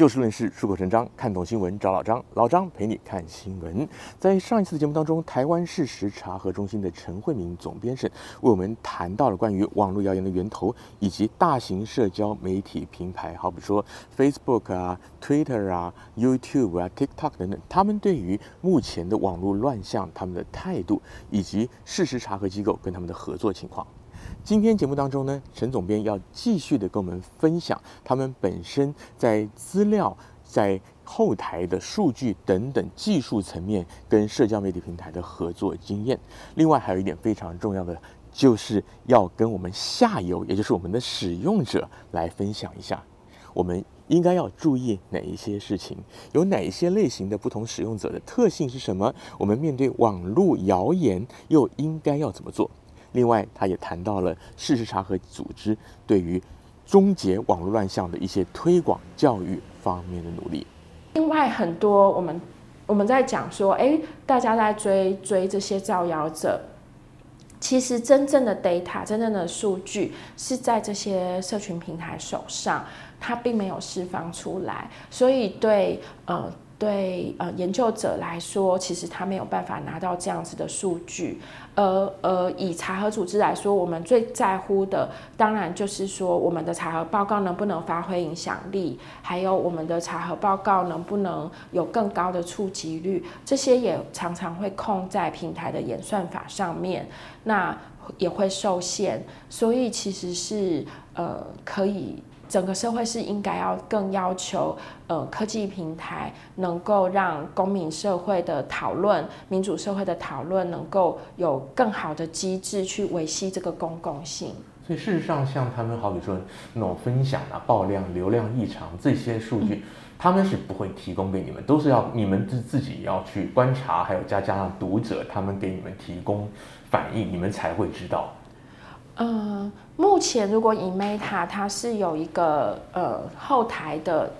就事论事，出口成章，看懂新闻找老张，老张陪你看新闻。在上一次的节目当中，台湾事实查核中心的陈慧敏总编审为我们谈到了关于网络谣言的源头，以及大型社交媒体平台，好比说 Facebook 啊、Twitter 啊、YouTube 啊、TikTok 等等，他们对于目前的网络乱象他们的态度，以及事实查核机构跟他们的合作情况。今天节目当中呢，陈总编要继续的跟我们分享他们本身在资料、在后台的数据等等技术层面跟社交媒体平台的合作经验。另外还有一点非常重要的，就是要跟我们下游，也就是我们的使用者来分享一下，我们应该要注意哪一些事情，有哪一些类型的不同使用者的特性是什么？我们面对网络谣言又应该要怎么做？另外，他也谈到了事实查核组织对于终结网络乱象的一些推广教育方面的努力。另外，很多我们我们在讲说，哎，大家在追追这些造谣者，其实真正的 data、真正的数据是在这些社群平台手上，它并没有释放出来，所以对呃。对呃研究者来说，其实他没有办法拿到这样子的数据。而呃以查核组织来说，我们最在乎的当然就是说，我们的查核报告能不能发挥影响力，还有我们的查核报告能不能有更高的触及率，这些也常常会控在平台的演算法上面，那也会受限。所以其实是呃可以。整个社会是应该要更要求，呃，科技平台能够让公民社会的讨论、民主社会的讨论，能够有更好的机制去维系这个公共性。所以事实上，像他们好比说那种分享啊、爆量、流量异常这些数据，嗯、他们是不会提供给你们，都是要你们自自己要去观察，还有加加上读者他们给你们提供反应，你们才会知道。嗯，目前如果以 Meta，它是有一个呃后台的，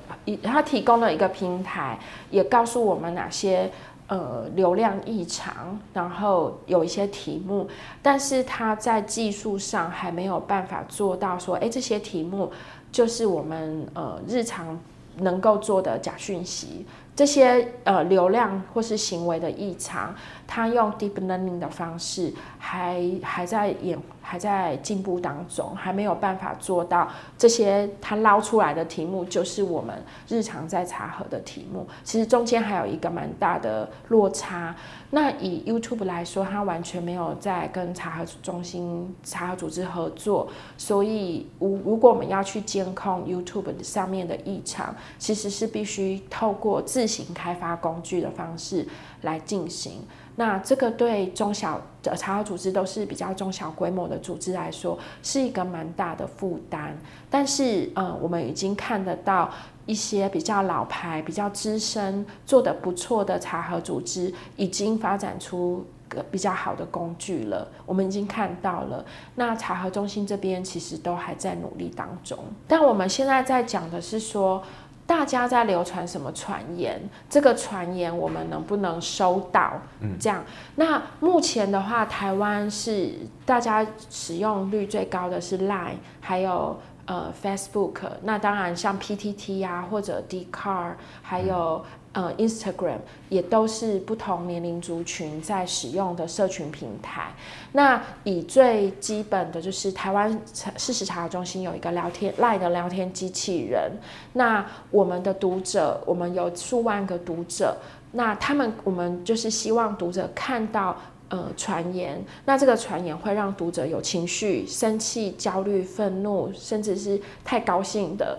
它提供了一个平台，也告诉我们哪些呃流量异常，然后有一些题目，但是它在技术上还没有办法做到说，哎，这些题目就是我们呃日常能够做的假讯息。这些呃流量或是行为的异常，它用 deep learning 的方式还还在演还在进步当中，还没有办法做到这些它捞出来的题目就是我们日常在查核的题目。其实中间还有一个蛮大的落差。那以 YouTube 来说，它完全没有在跟查核中心、查核组织合作，所以如如果我们要去监控 YouTube 上面的异常，其实是必须透过自自行开发工具的方式来进行，那这个对中小的查核组织都是比较中小规模的组织来说，是一个蛮大的负担。但是，呃，我们已经看得到一些比较老牌、比较资深、做得不错的查核组织，已经发展出个比较好的工具了。我们已经看到了。那查核中心这边其实都还在努力当中。但我们现在在讲的是说。大家在流传什么传言？这个传言我们能不能收到？嗯，这样。那目前的话，台湾是大家使用率最高的是 Line，还有呃 Facebook。那当然像 PTT 呀、啊，或者 Dcard，还有。呃，Instagram 也都是不同年龄族群在使用的社群平台。那以最基本的就是台湾事实查核中心有一个聊天 Line 的聊天机器人。那我们的读者，我们有数万个读者。那他们，我们就是希望读者看到呃传言。那这个传言会让读者有情绪，生气、焦虑、愤怒，甚至是太高兴的。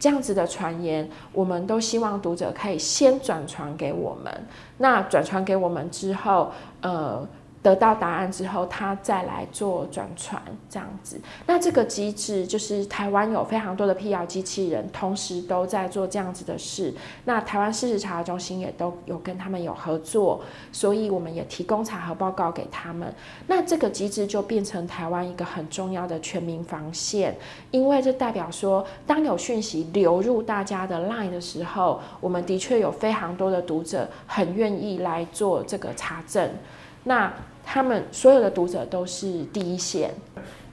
这样子的传言，我们都希望读者可以先转传给我们。那转传给我们之后，呃。得到答案之后，他再来做转传这样子。那这个机制就是台湾有非常多的辟谣机器人，同时都在做这样子的事。那台湾事实查核中心也都有跟他们有合作，所以我们也提供查核报告给他们。那这个机制就变成台湾一个很重要的全民防线，因为这代表说，当有讯息流入大家的 LINE 的时候，我们的确有非常多的读者很愿意来做这个查证。那他们所有的读者都是第一线。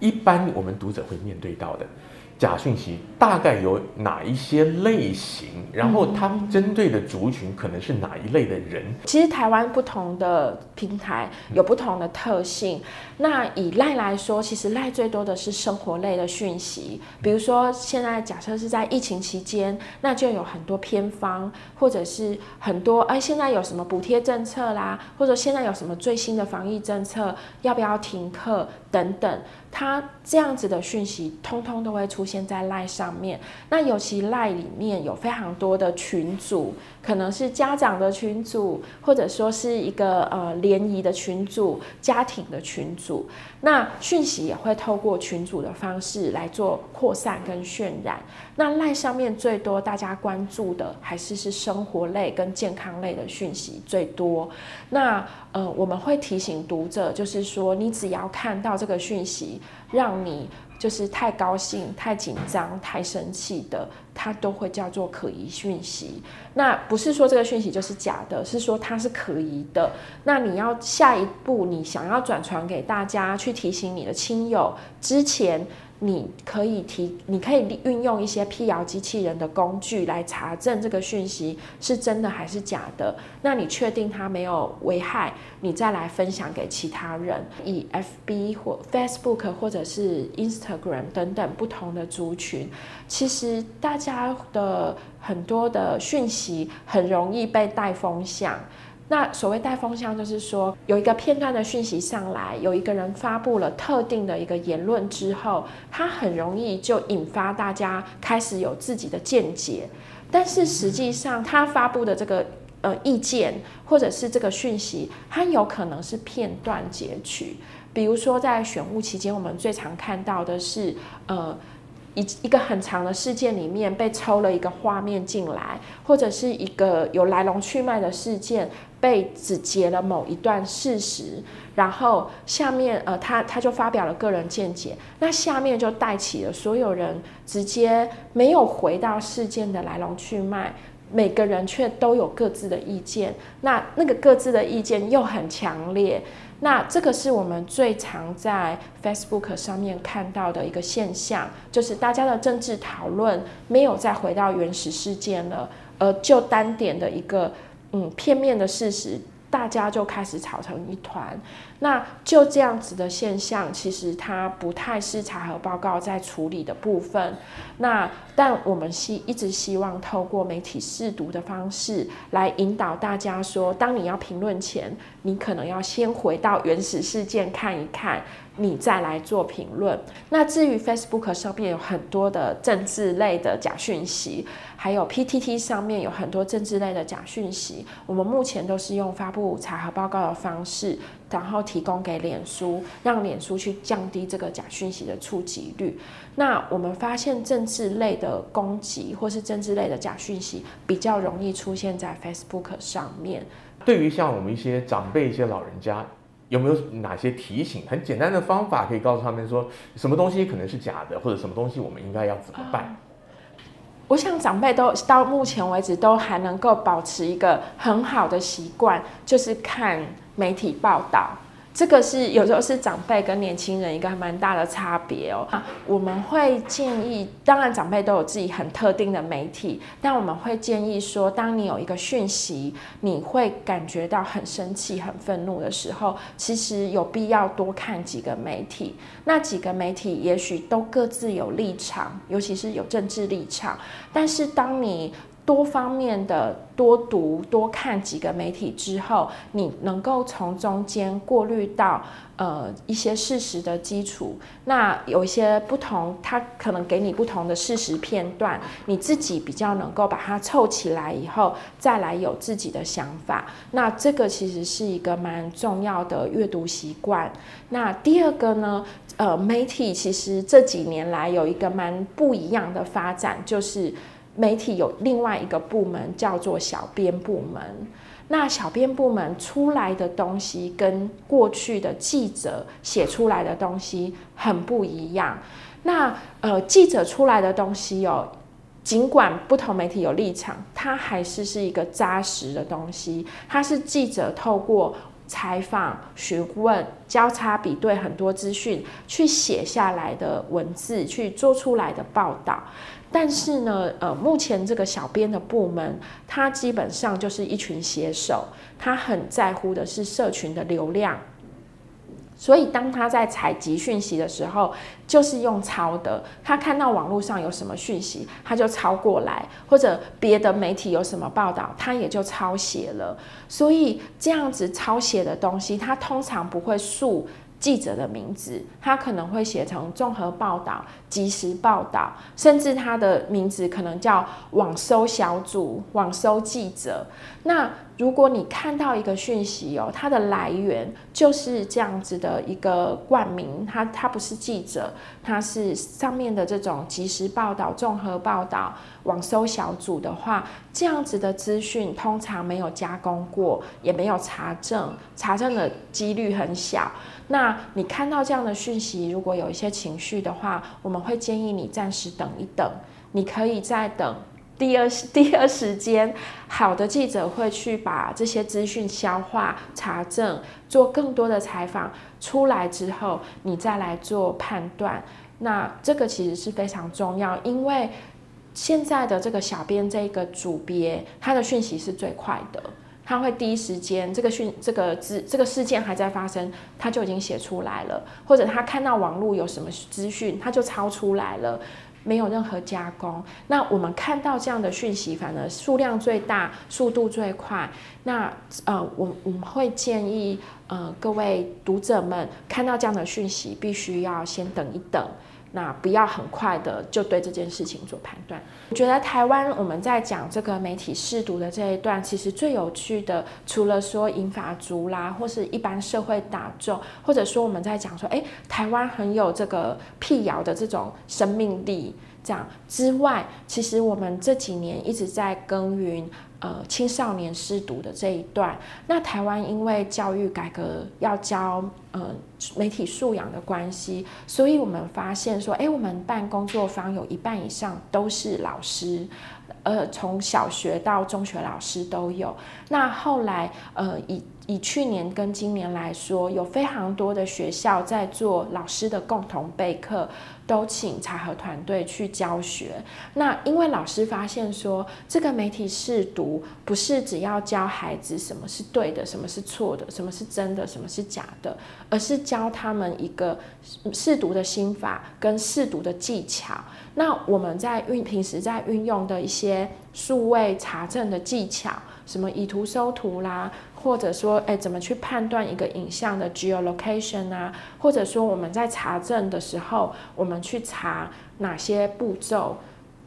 一般我们读者会面对到的，假讯息大概有哪一些类型？然后它针对的族群可能是哪一类的人？其实台湾不同的平台有不同的特性。那以赖来说，其实赖最多的是生活类的讯息，比如说现在假设是在疫情期间，那就有很多偏方，或者是很多哎，现在有什么补贴政策啦，或者现在有什么最新的防疫政策，要不要停课等等。它这样子的讯息，通通都会出现在 LINE 上面。那尤其 LINE 里面有非常多的群组，可能是家长的群组，或者说是一个呃联谊的群组、家庭的群组。那讯息也会透过群组的方式来做扩散跟渲染。那 LINE 上面最多大家关注的，还是是生活类跟健康类的讯息最多。那呃，我们会提醒读者，就是说，你只要看到这个讯息，让你就是太高兴、太紧张、太生气的，它都会叫做可疑讯息。那不是说这个讯息就是假的，是说它是可疑的。那你要下一步，你想要转传给大家，去提醒你的亲友之前。你可以提，你可以运用一些辟谣机器人的工具来查证这个讯息是真的还是假的。那你确定它没有危害，你再来分享给其他人。以 FB 或 Facebook 或者是 Instagram 等等不同的族群，其实大家的很多的讯息很容易被带风向。那所谓带风向，就是说有一个片段的讯息上来，有一个人发布了特定的一个言论之后，他很容易就引发大家开始有自己的见解。但是实际上，他发布的这个呃意见或者是这个讯息，它有可能是片段截取。比如说在选务期间，我们最常看到的是呃。一一个很长的事件里面被抽了一个画面进来，或者是一个有来龙去脉的事件被只截了某一段事实，然后下面呃他他就发表了个人见解，那下面就带起了所有人直接没有回到事件的来龙去脉，每个人却都有各自的意见，那那个各自的意见又很强烈。那这个是我们最常在 Facebook 上面看到的一个现象，就是大家的政治讨论没有再回到原始事件了，而就单点的一个嗯片面的事实，大家就开始吵成一团。那就这样子的现象，其实它不太是查核报告在处理的部分。那但我们希一直希望透过媒体试读的方式来引导大家说，当你要评论前，你可能要先回到原始事件看一看，你再来做评论。那至于 Facebook 上面有很多的政治类的假讯息，还有 PTT 上面有很多政治类的假讯息，我们目前都是用发布查核报告的方式。然后提供给脸书，让脸书去降低这个假讯息的触及率。那我们发现政治类的攻击或是政治类的假讯息比较容易出现在 Facebook 上面。对于像我们一些长辈、一些老人家，有没有哪些提醒？很简单的方法可以告诉他们说，什么东西可能是假的，或者什么东西我们应该要怎么办？我想长辈都到目前为止都还能够保持一个很好的习惯，就是看。媒体报道，这个是有时候是长辈跟年轻人一个还蛮大的差别哦。我们会建议，当然长辈都有自己很特定的媒体，但我们会建议说，当你有一个讯息，你会感觉到很生气、很愤怒的时候，其实有必要多看几个媒体。那几个媒体也许都各自有立场，尤其是有政治立场，但是当你多方面的多读多看几个媒体之后，你能够从中间过滤到呃一些事实的基础。那有一些不同，它可能给你不同的事实片段，你自己比较能够把它凑起来以后，再来有自己的想法。那这个其实是一个蛮重要的阅读习惯。那第二个呢，呃，媒体其实这几年来有一个蛮不一样的发展，就是。媒体有另外一个部门叫做小编部门，那小编部门出来的东西跟过去的记者写出来的东西很不一样。那呃，记者出来的东西哦，尽管不同媒体有立场，它还是是一个扎实的东西。它是记者透过采访、询问、交叉比对很多资讯，去写下来的文字，去做出来的报道。但是呢，呃，目前这个小编的部门，他基本上就是一群写手，他很在乎的是社群的流量。所以，当他在采集讯息的时候，就是用抄的。他看到网络上有什么讯息，他就抄过来，或者别的媒体有什么报道，他也就抄写了。所以，这样子抄写的东西，他通常不会述记者的名字，他可能会写成综合报道、即时报道，甚至他的名字可能叫网搜小组、网搜记者。那如果你看到一个讯息哦，它的来源就是这样子的一个冠名，它它不是记者，它是上面的这种即时报道、综合报道、网搜小组的话，这样子的资讯通常没有加工过，也没有查证，查证的几率很小。那你看到这样的讯息，如果有一些情绪的话，我们会建议你暂时等一等，你可以再等。第二第二时间，好的记者会去把这些资讯消化、查证，做更多的采访。出来之后，你再来做判断。那这个其实是非常重要，因为现在的这个小编这个组别，他的讯息是最快的，他会第一时间这个讯这个资这个事件还在发生，他就已经写出来了，或者他看到网络有什么资讯，他就抄出来了。没有任何加工，那我们看到这样的讯息，反而数量最大，速度最快。那呃，我我们会建议呃各位读者们看到这样的讯息，必须要先等一等。那不要很快的就对这件事情做判断。我觉得台湾我们在讲这个媒体试读的这一段，其实最有趣的，除了说银发族啦，或是一般社会大众，或者说我们在讲说，哎，台湾很有这个辟谣的这种生命力，这样之外，其实我们这几年一直在耕耘。呃，青少年失读的这一段，那台湾因为教育改革要教呃媒体素养的关系，所以我们发现说，哎，我们办工作坊有一半以上都是老师，呃，从小学到中学老师都有。那后来，呃，以以去年跟今年来说，有非常多的学校在做老师的共同备课。都请查核团队去教学。那因为老师发现说，这个媒体试读不是只要教孩子什么是对的，什么是错的，什么是真的，什么是假的，而是教他们一个试读的心法跟试读的技巧。那我们在运平时在运用的一些数位查证的技巧，什么以图搜图啦。或者说，哎，怎么去判断一个影像的 geolocation 啊？或者说，我们在查证的时候，我们去查哪些步骤？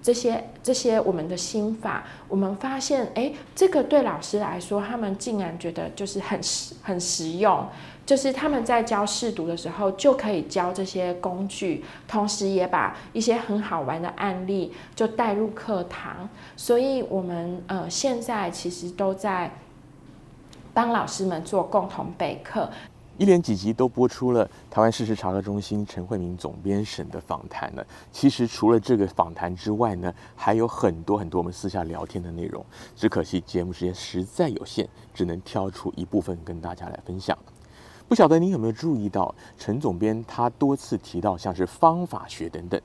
这些这些我们的心法，我们发现，哎，这个对老师来说，他们竟然觉得就是很实很实用，就是他们在教试读的时候就可以教这些工具，同时也把一些很好玩的案例就带入课堂。所以，我们呃现在其实都在。帮老师们做共同备课，一连几集都播出了台湾事实查核中心陈慧敏总编审的访谈呢。其实除了这个访谈之外呢，还有很多很多我们私下聊天的内容。只可惜节目时间实在有限，只能挑出一部分跟大家来分享。不晓得您有没有注意到，陈总编他多次提到像是方法学等等。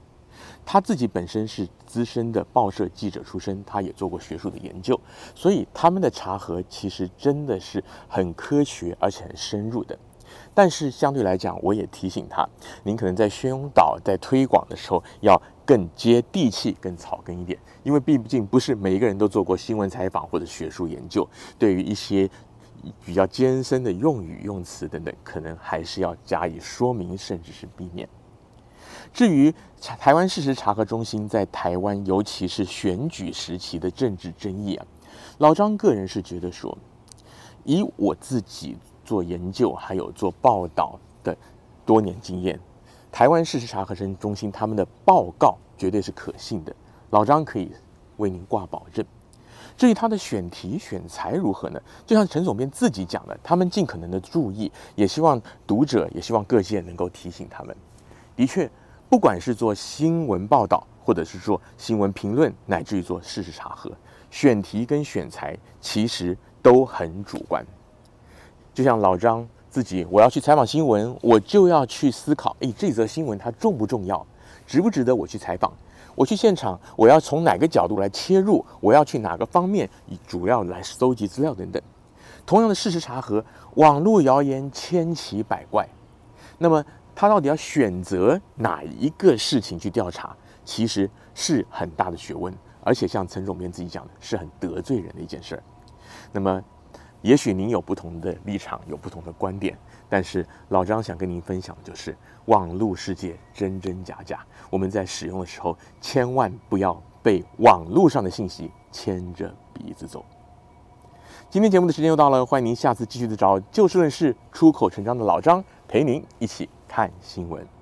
他自己本身是资深的报社记者出身，他也做过学术的研究，所以他们的查核其实真的是很科学而且很深入的。但是相对来讲，我也提醒他，您可能在宣导、在推广的时候要更接地气、更草根一点，因为毕竟不是每一个人都做过新闻采访或者学术研究，对于一些比较艰深的用语、用词等等，可能还是要加以说明，甚至是避免。至于台湾事实查核中心在台湾，尤其是选举时期的政治争议啊，老张个人是觉得说，以我自己做研究还有做报道的多年经验，台湾事实查核中心他们的报告绝对是可信的，老张可以为您挂保证。至于他的选题选材如何呢？就像陈总编自己讲的，他们尽可能的注意，也希望读者，也希望各界能够提醒他们，的确。不管是做新闻报道，或者是做新闻评论，乃至于做事实查核，选题跟选材其实都很主观。就像老张自己，我要去采访新闻，我就要去思考，诶，这则新闻它重不重要，值不值得我去采访？我去现场，我要从哪个角度来切入？我要去哪个方面以主要来搜集资料等等。同样的事实查核，网络谣言千奇百怪，那么他到底要选择哪一个事情去调查，其实是很大的学问，而且像陈总编自己讲的，是很得罪人的一件事儿。那么，也许您有不同的立场，有不同的观点，但是老张想跟您分享的就是，网络世界真真假假，我们在使用的时候，千万不要被网络上的信息牵着鼻子走。今天节目的时间又到了，欢迎您下次继续的找就事论事、出口成章的老张陪您一起看新闻。